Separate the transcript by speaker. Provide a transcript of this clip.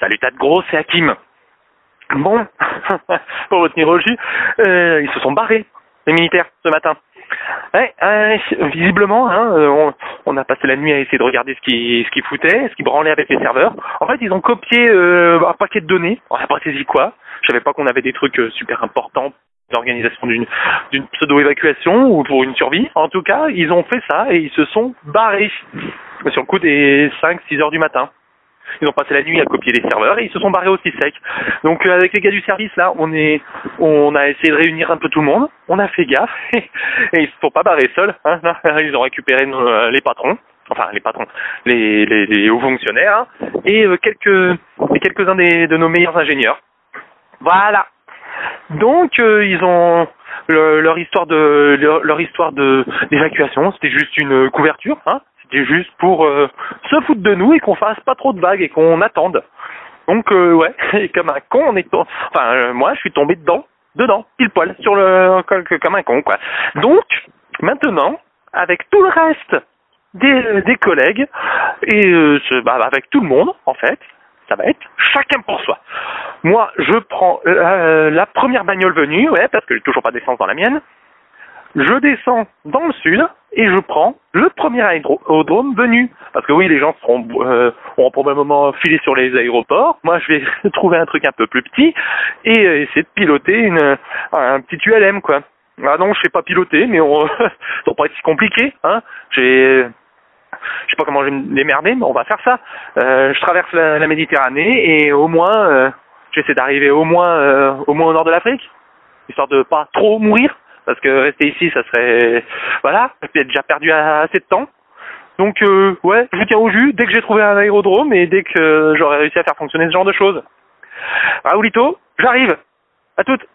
Speaker 1: Salut de gros, c'est Hakim. Bon, pour retenir au jus, euh, ils se sont barrés, les militaires, ce matin. Visiblement, hein, euh, on, on, a passé la nuit à essayer de regarder ce qui ce qui foutait, ce qui branlait avec les serveurs. En fait, ils ont copié euh, un paquet de données. On n'a pas saisi quoi. Je savais pas qu'on avait des trucs euh, super importants l'organisation d'une d'une pseudo-évacuation ou pour une survie. En tout cas, ils ont fait ça et ils se sont barrés sur le coup des 5-6 heures du matin. Ils ont passé la nuit à copier les serveurs et ils se sont barrés aussi sec. Donc euh, avec les gars du service là, on est, on a essayé de réunir un peu tout le monde. On a fait gaffe et, ils se sont pas barrés seuls. Hein. Ils ont récupéré nos, les patrons, enfin les patrons, les, hauts fonctionnaires hein, et euh, quelques, et quelques uns des, de nos meilleurs ingénieurs. Voilà. Donc euh, ils ont le, leur histoire de leur histoire de d'évacuation, c'était juste une couverture, hein. Juste pour euh, se foutre de nous et qu'on fasse pas trop de vagues et qu'on attende. Donc euh, ouais, et comme un con, on est enfin euh, moi je suis tombé dedans, dedans, pile poil sur le comme un con quoi. Donc maintenant, avec tout le reste des, des collègues et bah, avec tout le monde en fait, ça va être chacun pour soi. Moi, je prends la première bagnole venue, ouais, parce que j'ai toujours pas d'essence dans la mienne je descends dans le sud et je prends le premier aérodrome venu. Parce que oui, les gens seront, euh, auront probablement filé sur les aéroports. Moi, je vais trouver un truc un peu plus petit et euh, essayer de piloter une, un petit ULM, quoi. Ah non, je sais pas piloter, mais on, ça va pas être si compliqué, hein. J'ai, je sais pas comment je vais me démerder, mais on va faire ça. Euh, je traverse la, Méditerranée et au moins, euh, j'essaie d'arriver au moins, euh, au moins au nord de l'Afrique, histoire de pas trop mourir parce que rester ici, ça serait, voilà, être déjà perdu assez de temps. Donc, euh, ouais, je vous tiens au jus dès que j'ai trouvé un aérodrome et dès que j'aurai réussi à faire fonctionner ce genre de choses. Raoulito, j'arrive. À toutes.